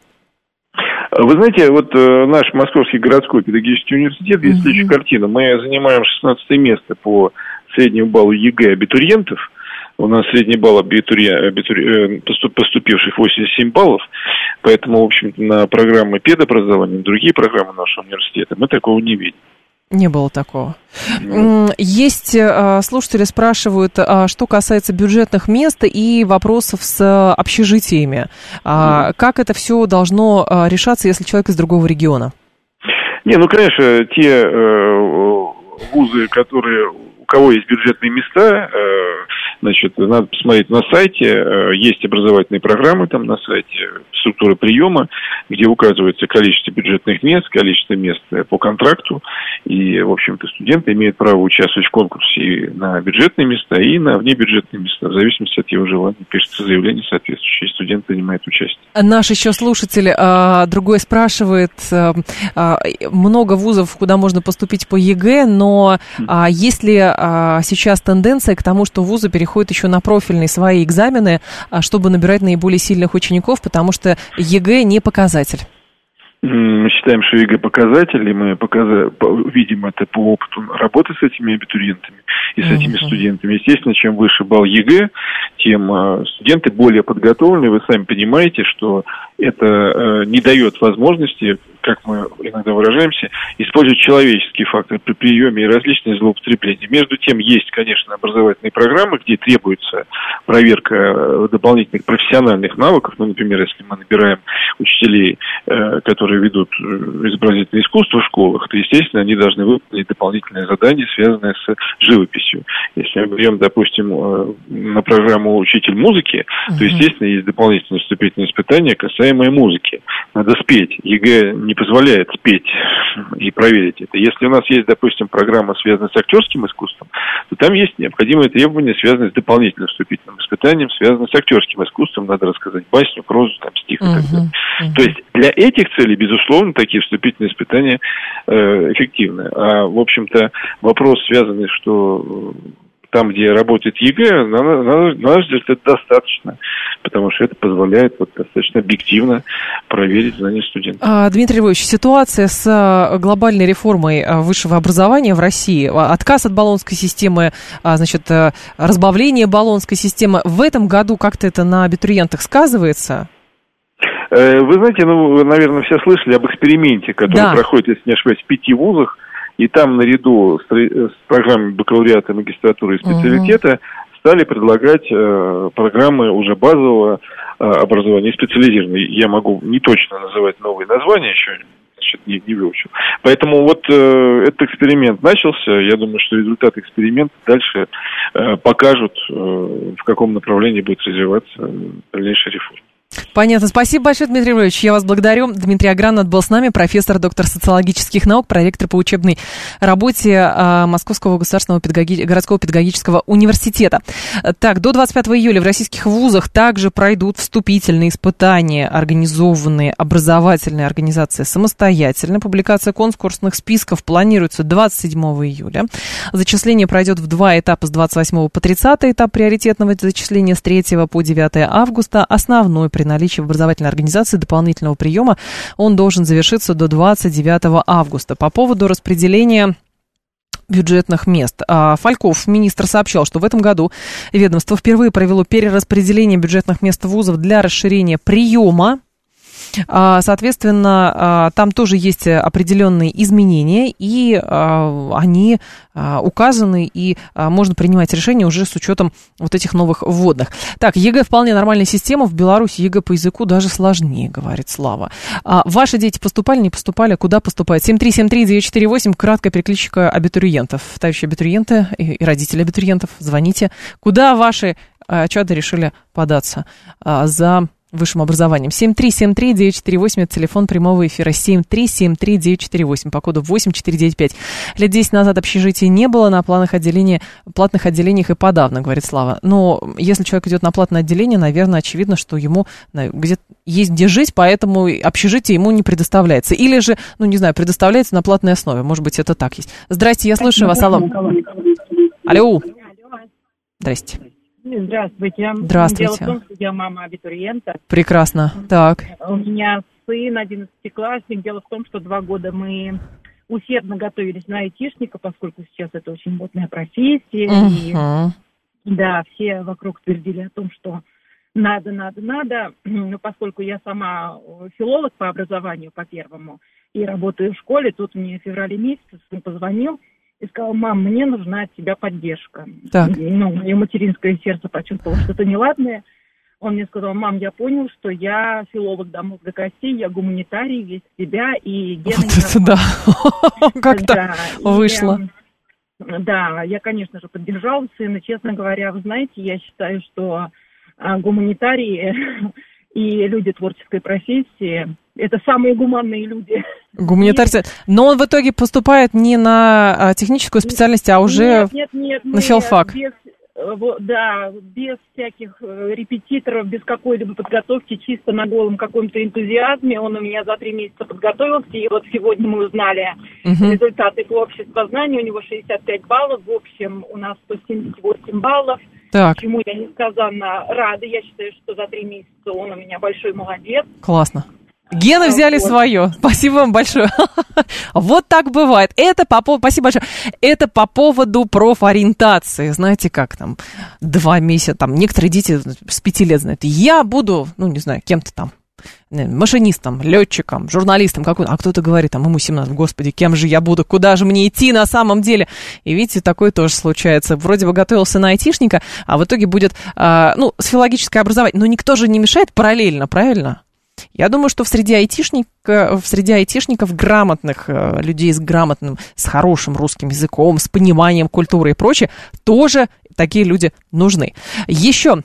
Вы знаете, вот э, наш Московский городской педагогический университет, есть следующая картина. Мы занимаем 16 место по среднему баллу ЕГЭ абитуриентов. У нас средний балл абитури... Абитури... Э, поступивших 87 баллов. Поэтому, в общем-то, на программы педобразования, другие программы нашего университета мы такого не видим. Не было такого. Есть э, слушатели спрашивают, а, что касается бюджетных мест и вопросов с общежитиями. Mm. Как это все должно а, решаться, если человек из другого региона? Не, ну, конечно, те э, вузы, которые у кого есть бюджетные места, э, значит, надо посмотреть на сайте, э, есть образовательные программы там на сайте, структуры приема, где указывается количество бюджетных мест, количество мест по контракту, и, в общем-то, студенты имеют право участвовать в конкурсе и на бюджетные места, и на внебюджетные места, в зависимости от его желания. Пишется заявление соответствующее, и студент принимает участие. Наш еще слушатель а, другой спрашивает, а, а, много вузов, куда можно поступить по ЕГЭ, но а, есть ли а, сейчас тенденция к тому, что вузы переходят еще на профильные свои экзамены, а, чтобы набирать наиболее сильных учеников, потому что ЕГЭ не показатель? Мы считаем, что ЕГЭ показатель, и мы показа... видим это по опыту работы с этими абитуриентами и с этими студентами. Естественно, чем выше балл ЕГЭ, тем а, студенты более подготовлены. Вы сами понимаете, что это э, не дает возможности как мы иногда выражаемся, используют человеческий фактор при приеме и различные злоупотребления. Между тем, есть, конечно, образовательные программы, где требуется проверка э, дополнительных профессиональных навыков. Ну, например, если мы набираем учителей, э, которые ведут э, изобразительное искусство в школах, то, естественно, они должны выполнить дополнительные задания, связанные с живописью. Если мы берем, допустим, на программу «Учитель музыки», то, естественно, есть дополнительные вступительные испытания, касаемые музыки. Надо спеть. ЕГЭ не позволяет спеть и проверить это. Если у нас есть, допустим, программа, связанная с актерским искусством, то там есть необходимые требования, связанные с дополнительным вступительным испытанием, связанные с актерским искусством. Надо рассказать басню, прозу, там, стих и так далее. То есть для этих целей, безусловно, такие вступительные испытания э, эффективны. А, в общем-то, вопрос, связанный, что там, где работает ЕГЭ, на, на, на наш взгляд, это достаточно, потому что это позволяет вот, достаточно объективно проверить знания студентов. А, Дмитрий Львович, ситуация с а, глобальной реформой а, высшего образования в России, отказ от Болонской системы, значит, разбавление баллонской системы, в этом году как-то это на абитуриентах сказывается? Э, вы знаете, ну, наверное, все слышали об эксперименте, который да. проходит, если не ошибаюсь, в пяти вузах, и там наряду с, с программой бакалавриата, магистратуры и специалитета угу. стали предлагать э, программы уже базового э, образования и специализированные. Я могу не точно называть новые названия еще, значит, не, не выучил. Поэтому вот э, этот эксперимент начался. Я думаю, что результаты эксперимента дальше э, покажут, э, в каком направлении будет развиваться дальнейшая реформа. Понятно. Спасибо большое, Дмитрий Львович. Я вас благодарю. Дмитрий Агранат был с нами, профессор, доктор социологических наук, проректор по учебной работе а, Московского государственного педагоги... городского педагогического университета. Так, до 25 июля в российских вузах также пройдут вступительные испытания, организованные образовательные организации самостоятельно. Публикация конкурсных списков планируется 27 июля. Зачисление пройдет в два этапа с 28 по 30 этап приоритетного зачисления с 3 по 9 августа. Основной при наличии в образовательной организации дополнительного приема он должен завершиться до 29 августа. По поводу распределения бюджетных мест. А, Фальков, министр, сообщал, что в этом году ведомство впервые провело перераспределение бюджетных мест вузов для расширения приема соответственно, а, там тоже есть определенные изменения, и а, они указаны, и можно принимать решения уже с учетом вот этих новых вводных. Так, ЕГЭ вполне нормальная система. В Беларуси ЕГЭ по языку даже сложнее, говорит Слава. Ваши дети поступали, не поступали? Куда поступают? 7373948, краткая перекличка абитуриентов. Товарищи абитуриенты и родители абитуриентов, звоните. Куда ваши чады решили податься за высшим образованием. 7373948, это телефон прямого эфира. 7373948, по коду 8495. Лет 10 назад общежития не было на планах отделения, платных отделениях и подавно, говорит Слава. Но если человек идет на платное отделение, наверное, очевидно, что ему где есть где жить, поэтому общежитие ему не предоставляется. Или же, ну, не знаю, предоставляется на платной основе. Может быть, это так есть. Здрасте, я слушаю вас. Алло. Алло. Здрасте. Здравствуйте. Здравствуйте. Дело в том, что я мама абитуриента. Прекрасно. Так. У меня сын, одиннадцатиклассник. Дело в том, что два года мы усердно готовились на айтишника, поскольку сейчас это очень модная профессия. Uh-huh. И, да, все вокруг твердили о том, что надо, надо, надо. Но поскольку я сама филолог по образованию, по первому, и работаю в школе, тут мне в феврале месяце сын позвонил, и сказал, мам, мне нужна от тебя поддержка. Так. Ну, мое материнское сердце почувствовало что-то неладное. Он мне сказал, мам, я понял, что я филолог до мозга костей, я гуманитарий, весь себя, и Вот это да, как-то вышло. Да, я, конечно же, поддержала сына. Честно говоря, вы знаете, я считаю, что а, гуманитарии и люди творческой профессии это самые гуманные люди. Гуманитарцы. Но он в итоге поступает не на а, техническую специальность, а уже нет, нет, нет, на филфак. Без, э, да, без всяких э, репетиторов, без какой-либо подготовки, чисто на голом каком-то энтузиазме. Он у меня за три месяца подготовился, и вот сегодня мы узнали Мгм. результаты по обществу знания. У него 65 баллов, в общем у нас 178 баллов. Так, Чему я несказанно рада. Я считаю, что за три месяца он у меня большой молодец. классно. Гены взяли Вот. свое. Спасибо вам большое. Вот так бывает. Это по поводу... Спасибо большое. Это по поводу профориентации. Знаете, как там два месяца, там некоторые дети с пяти лет знают. Я буду, ну, не знаю, кем-то там машинистом, летчиком, журналистом какой а кто-то говорит, там, ему 17, господи, кем же я буду, куда же мне идти на самом деле? И видите, такое тоже случается. Вроде бы готовился на айтишника, а в итоге будет, а, ну, с филологическое образование. Но никто же не мешает параллельно, правильно? Я думаю, что в среде айтишника, в среде айтишников грамотных э, людей с грамотным, с хорошим русским языком, с пониманием культуры и прочее, тоже такие люди нужны. Еще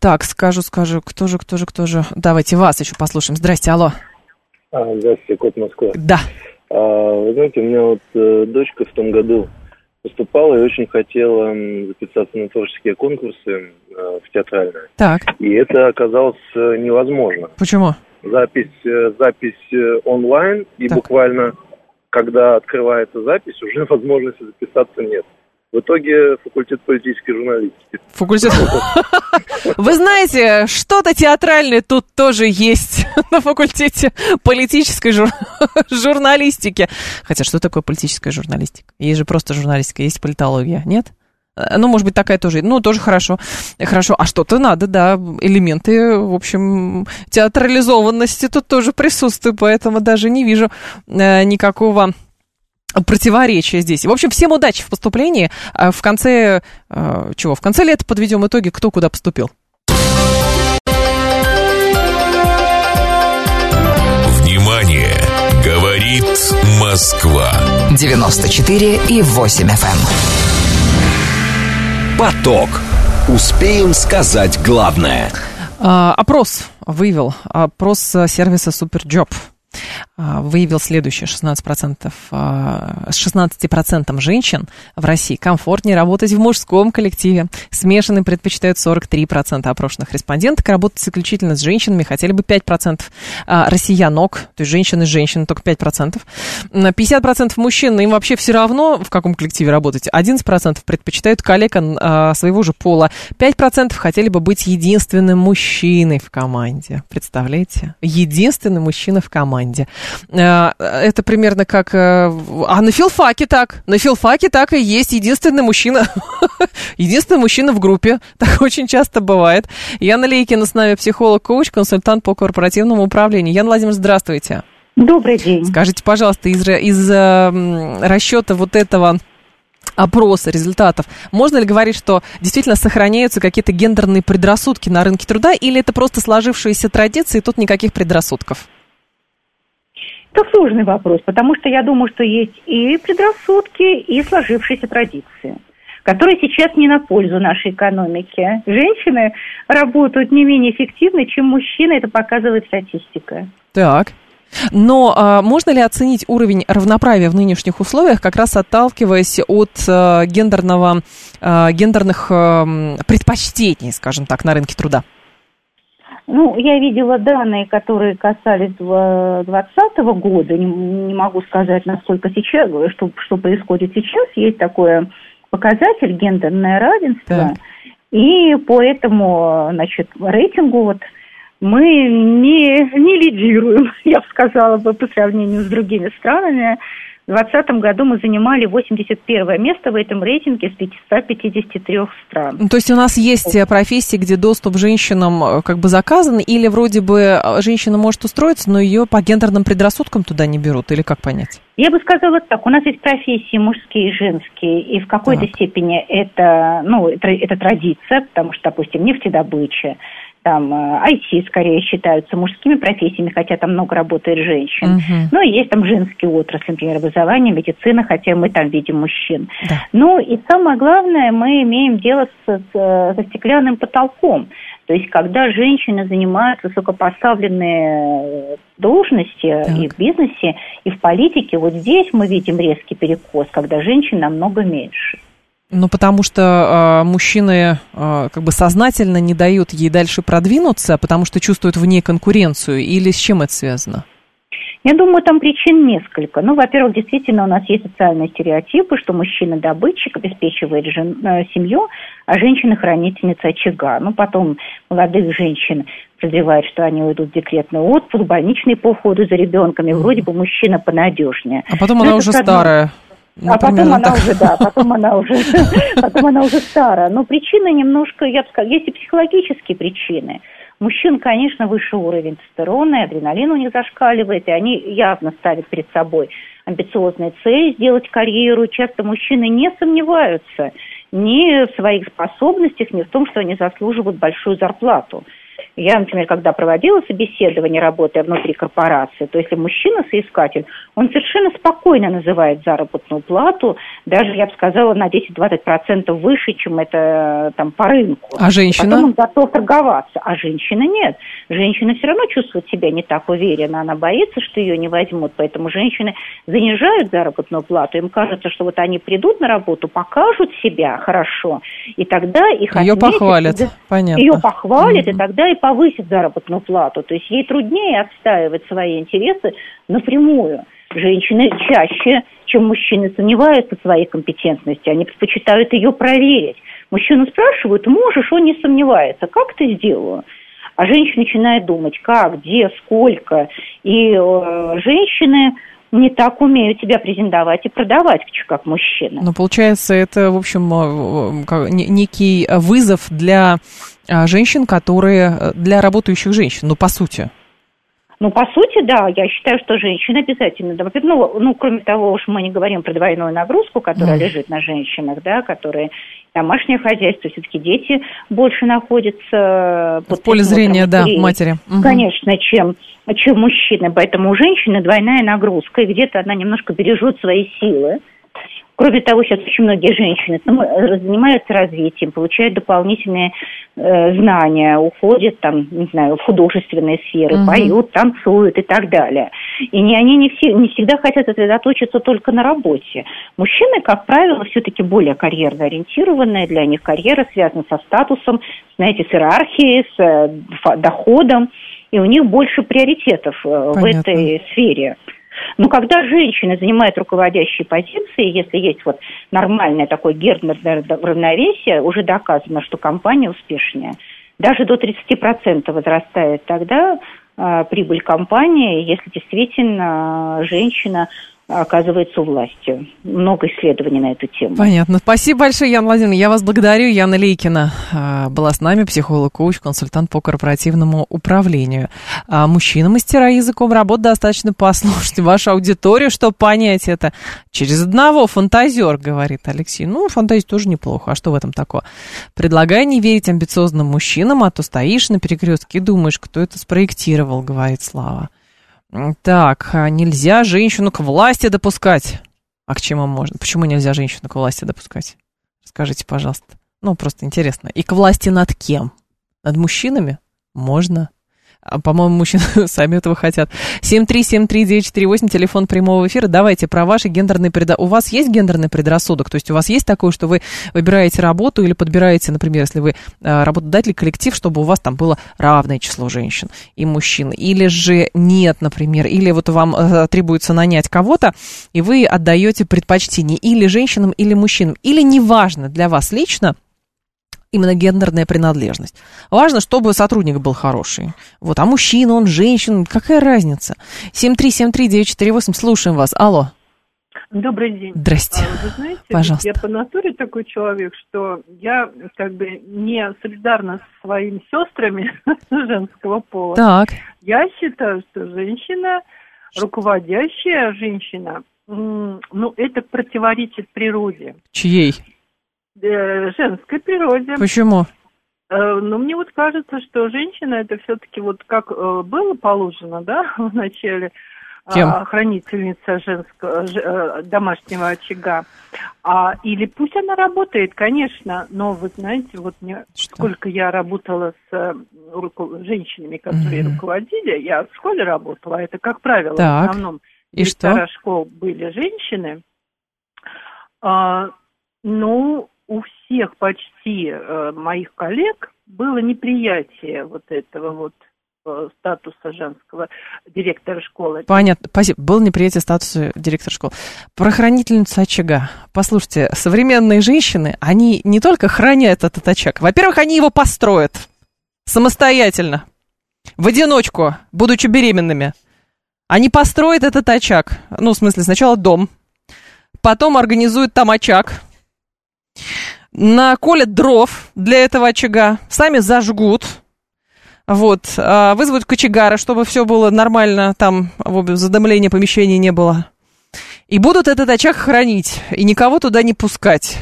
так, скажу, скажу, кто же, кто же, кто же. Давайте вас еще послушаем. Здрасте, алло. А, здравствуйте, Кот Москва. Да. А, вы знаете, у меня вот э, дочка в том году поступала и очень хотела записаться на творческие конкурсы э, в театральные. Так, И это оказалось э, невозможно. почему? Запись, э, запись онлайн, и Так. буквально, когда открывается запись, уже возможности записаться нет. В итоге факультет политической журналистики. Факультет. Вы знаете, что-то театральное тут тоже есть на факультете политической жур- журналистики. Хотя, что такое политическая журналистика? Есть же просто журналистика, есть политология, нет? Э, Ну, может быть, такая тоже. Ну, тоже хорошо. Хорошо. А что-то надо, да. Элементы, в общем, театрализованности тут тоже присутствуют, поэтому даже не вижу э, никакого противоречия здесь. В общем, всем удачи в поступлении. А В конце, э, чего? В конце лета подведем итоги, кто куда поступил. Внимание! Говорит Москва. 94 и 8 FM. Поток. Успеем сказать главное. А, опрос выявил, опрос сервиса Superjob а, выявил следующее. 16%, с 16% женщин в России комфортнее работать в мужском коллективе. Смешанные предпочитают 43% опрошенных респонденток. Работать исключительно с женщинами хотели бы 5% а, россиянок, то есть женщины с женщинами только 5%. 50% мужчин, им вообще все равно, в каком коллективе работать. 11% предпочитают коллег а, своего же пола. 5% хотели бы быть единственным мужчиной в команде. Представляете? Единственный мужчина в команде. Э, это примерно как... Э, а на филфаке так. На филфаке так и есть. Единственный мужчина. Единственный мужчина в группе. Так очень часто бывает. Яна Лейкина с нами, психолог-коуч, консультант по корпоративному управлению. Яна Владимировна, здравствуйте. Добрый день. Скажите, пожалуйста, из, из э, расчета вот этого опроса результатов, можно ли говорить, что действительно сохраняются какие-то гендерные предрассудки на рынке труда, или это просто сложившиеся традиции, и тут никаких предрассудков? Это сложный вопрос, потому что я думаю, что есть и предрассудки, и сложившиеся традиции которые сейчас не на пользу нашей экономике. Женщины работают не менее эффективно, чем мужчины, это показывает статистика. Так. Но а, можно ли оценить уровень равноправия в нынешних условиях, как раз отталкиваясь от а, гендерного, а, гендерных а, предпочтений, скажем так, на рынке труда? Ну, я видела данные, которые касались 2020 года. Не, не могу сказать, насколько сейчас, что, что происходит сейчас. Есть такой показатель гендерное равенство. Так. И по этому, значит, рейтингу вот мы не, не лидируем, я бы сказала бы, по сравнению с другими странами. В 2020 году мы занимали 81 место в этом рейтинге с 553 стран. Ну, то есть у нас есть э, профессии, где доступ женщинам э, как бы заказан, или вроде бы э, женщина может устроиться, но ее по гендерным предрассудкам туда не берут, или как понять? Я бы сказала так, у нас есть профессии мужские и женские, и в какой-то степени это, ну, это, это традиция, потому что, допустим, нефтедобыча, там IT э, скорее считаются мужскими профессиями, хотя там много работает женщин. Угу. Ну, и есть там женские отрасли, например, образование, медицина, хотя мы там видим мужчин. Да. Ну, и самое главное, мы имеем дело с, с, со стеклянным потолком. То есть, когда женщины занимают высокопоставленные должности так. и в бизнесе, и в политике, вот здесь мы видим резкий перекос, когда женщин намного меньше. Ну, потому что э, мужчины э, как бы сознательно не дают ей дальше продвинуться, потому что чувствуют в ней конкуренцию, или с чем это связано? Я думаю, там причин несколько. Ну, во-первых, действительно, у нас есть социальные стереотипы, что мужчина добытчик, обеспечивает жен, э, семью, а женщина хранительница очага. Ну, потом молодых женщин подозревают, что они уйдут в декретный отпуск, больничный по уходу за ребенками. Вроде бы мужчина понадежнее. А потом Но она уже старая. Ну, а потом она так. уже, да, потом она уже, потом она уже старая. Но причины немножко, я бы сказала, есть и психологические причины. Мужчин, конечно, выше уровень тестостерона, и адреналин у них зашкаливает, и они явно ставят перед собой амбициозные цели сделать карьеру. Часто мужчины не сомневаются ни в своих способностях, ни в том, что они заслуживают большую зарплату. Я, например, когда проводила собеседование, работая внутри корпорации, то если мужчина-соискатель, он совершенно спокойно называет заработную плату, даже, я бы сказала, на 10-20% выше, чем это там по рынку. А женщина? Потом он готов торговаться, а женщина нет. Женщина все равно чувствует себя не так уверенно, она боится, что ее не возьмут, поэтому женщины занижают заработную плату, им кажется, что вот они придут на работу, покажут себя хорошо, и тогда их Ее отметят, похвалят, понятно. Ее похвалят, mm-hmm. и тогда и повысит заработную плату. То есть ей труднее отстаивать свои интересы напрямую. Женщины чаще, чем мужчины, сомневаются в своей компетентности. Они предпочитают ее проверить. Мужчину спрашивают, можешь, он не сомневается. Как ты сделала? А женщина начинает думать, как, где, сколько. И э, женщины не так умеют себя презентовать и продавать, как мужчины. Ну, получается, это, в общем, э, э, некий вызов для женщин, которые э, для работающих женщин, ну, по сути. Ну, по сути, да, я считаю, что женщины обязательно, да, ну, ну, кроме того, уж мы не говорим про двойную нагрузку, которая mm. лежит на женщинах, да, которые домашнее хозяйство, все-таки дети больше находятся под в поле зрения, да, матери. Конечно, чем, чем мужчины. Поэтому у женщины двойная нагрузка, и где-то она немножко бережет свои силы Кроме того, сейчас очень многие женщины занимаются развитием, получают дополнительные э, знания, уходят там, не знаю, в художественные сферы, угу. поют, танцуют и так далее. И не, они не, все, не всегда хотят сосредоточиться только на работе. Мужчины, как правило, все-таки более карьерно ориентированные, для них карьера связана со статусом, знаете, с иерархией, с э, доходом, и у них больше приоритетов э, в этой сфере. Но когда женщины занимают руководящие позиции, если есть вот нормальное такое гендерное равновесие, уже доказано, что компания успешнее. Даже до 30% возрастает тогда э, прибыль компании, если действительно женщина оказывается у власти. Много исследований на эту тему. Понятно. Спасибо большое, Яна Владимировна. Я вас благодарю. Яна Лейкина а, была с нами, психолог, коуч, консультант по корпоративному управлению. А мужчина-мастера языком работы достаточно послушать вашу аудиторию, чтобы понять это. Через одного фантазер, говорит Алексей. Ну, фантазия тоже неплохо. А что в этом такого? Предлагаю не верить амбициозным мужчинам, а то стоишь на перекрестке и думаешь, кто это спроектировал, говорит Слава. Так, а нельзя женщину к власти допускать. А к чему можно? Почему нельзя женщину к власти допускать? Скажите, пожалуйста. Ну, просто интересно. И к власти над кем? Над мужчинами? Можно. А, по-моему, мужчины сами этого хотят. 7373948, телефон прямого эфира. Давайте про ваши гендерные предрассудки. У вас есть гендерный предрассудок? То есть у вас есть такое, что вы выбираете работу или подбираете, например, если вы э, работодатель, коллектив, чтобы у вас там было равное число женщин и мужчин? Или же нет, например, или вот вам э, требуется нанять кого-то, и вы отдаете предпочтение или женщинам, или мужчинам. Или неважно для вас лично, именно гендерная принадлежность. Важно, чтобы сотрудник был хороший. Вот, а мужчина, он женщина, какая разница? 7373948, слушаем вас. Алло. Добрый день. Здрасте. А, вы знаете, Пожалуйста. я по натуре такой человек, что я как бы не солидарна с своими сестрами женского пола. Так. Я считаю, что женщина, руководящая женщина, ну, это противоречит природе. Чьей? Э, женской природе. Почему? Э, ну, мне вот кажется, что женщина это все-таки вот как э, было положено, да, в начале Кем? хранительница женского домашнего очага. А, или пусть она работает, конечно, но вы знаете, вот мне, Что? сколько я работала с руку, женщинами, которые угу. руководили, я в школе работала, а это, как правило, так. в основном и что? школ были женщины. А, ну, у всех почти э, моих коллег было неприятие вот этого вот э, статуса женского директора школы. Понятно, спасибо. Было неприятие статуса директора школы. Про хранительницу очага. Послушайте, современные женщины, они не только хранят этот очаг, во-первых, они его построят самостоятельно, в одиночку, будучи беременными. Они построят этот очаг, ну, в смысле, сначала дом, потом организуют там очаг, наколят дров для этого очага, сами зажгут, вот, а, вызовут кочегара, чтобы все было нормально, там задымления помещения не было. И будут этот очаг хранить, и никого туда не пускать.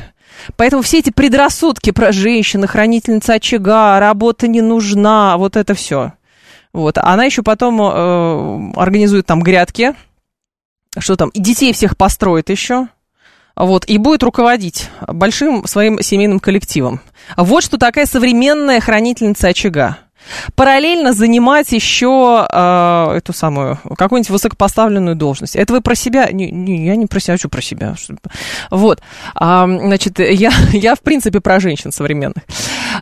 Поэтому все эти предрассудки про женщины, хранительница очага, работа не нужна, вот это все. Вот. Она еще потом э, организует там грядки, что там, и детей всех построит еще вот, и будет руководить большим своим семейным коллективом. Вот что такая современная хранительница очага. Параллельно занимать еще э, эту самую, какую-нибудь высокопоставленную должность. Это вы про себя? Не, не, я не про себя, а что про себя? Вот. А, значит, я, я в принципе про женщин современных.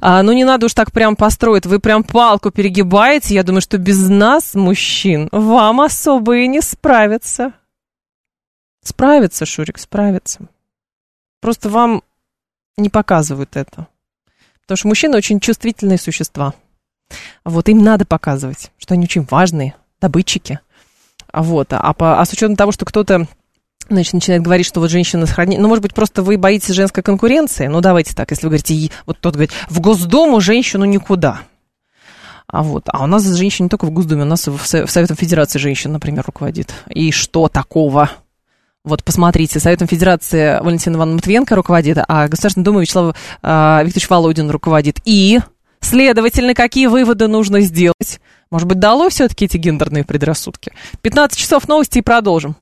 А, ну, не надо уж так прям построить. Вы прям палку перегибаете. Я думаю, что без нас, мужчин, вам особо и не справиться. Справится, Шурик, справится. Просто вам не показывают это. Потому что мужчины очень чувствительные существа. Вот им надо показывать, что они очень важные, добытчики. А вот, а, по, а с учетом того, что кто-то значит, начинает говорить, что вот женщина сохранит... Ну, может быть, просто вы боитесь женской конкуренции? Ну, давайте так, если вы говорите, вот тот говорит, в Госдуму женщину никуда. А вот, а у нас женщина не только в Госдуме, у нас в Советом Федерации женщина, например, руководит. И что такого? Вот посмотрите, Советом Федерации Валентина Ивановна Матвиенко руководит, а Государственной Думой Вячеслав э, Викторович Володин руководит. И, следовательно, какие выводы нужно сделать? Может быть, дало все-таки эти гендерные предрассудки? 15 часов новости и продолжим.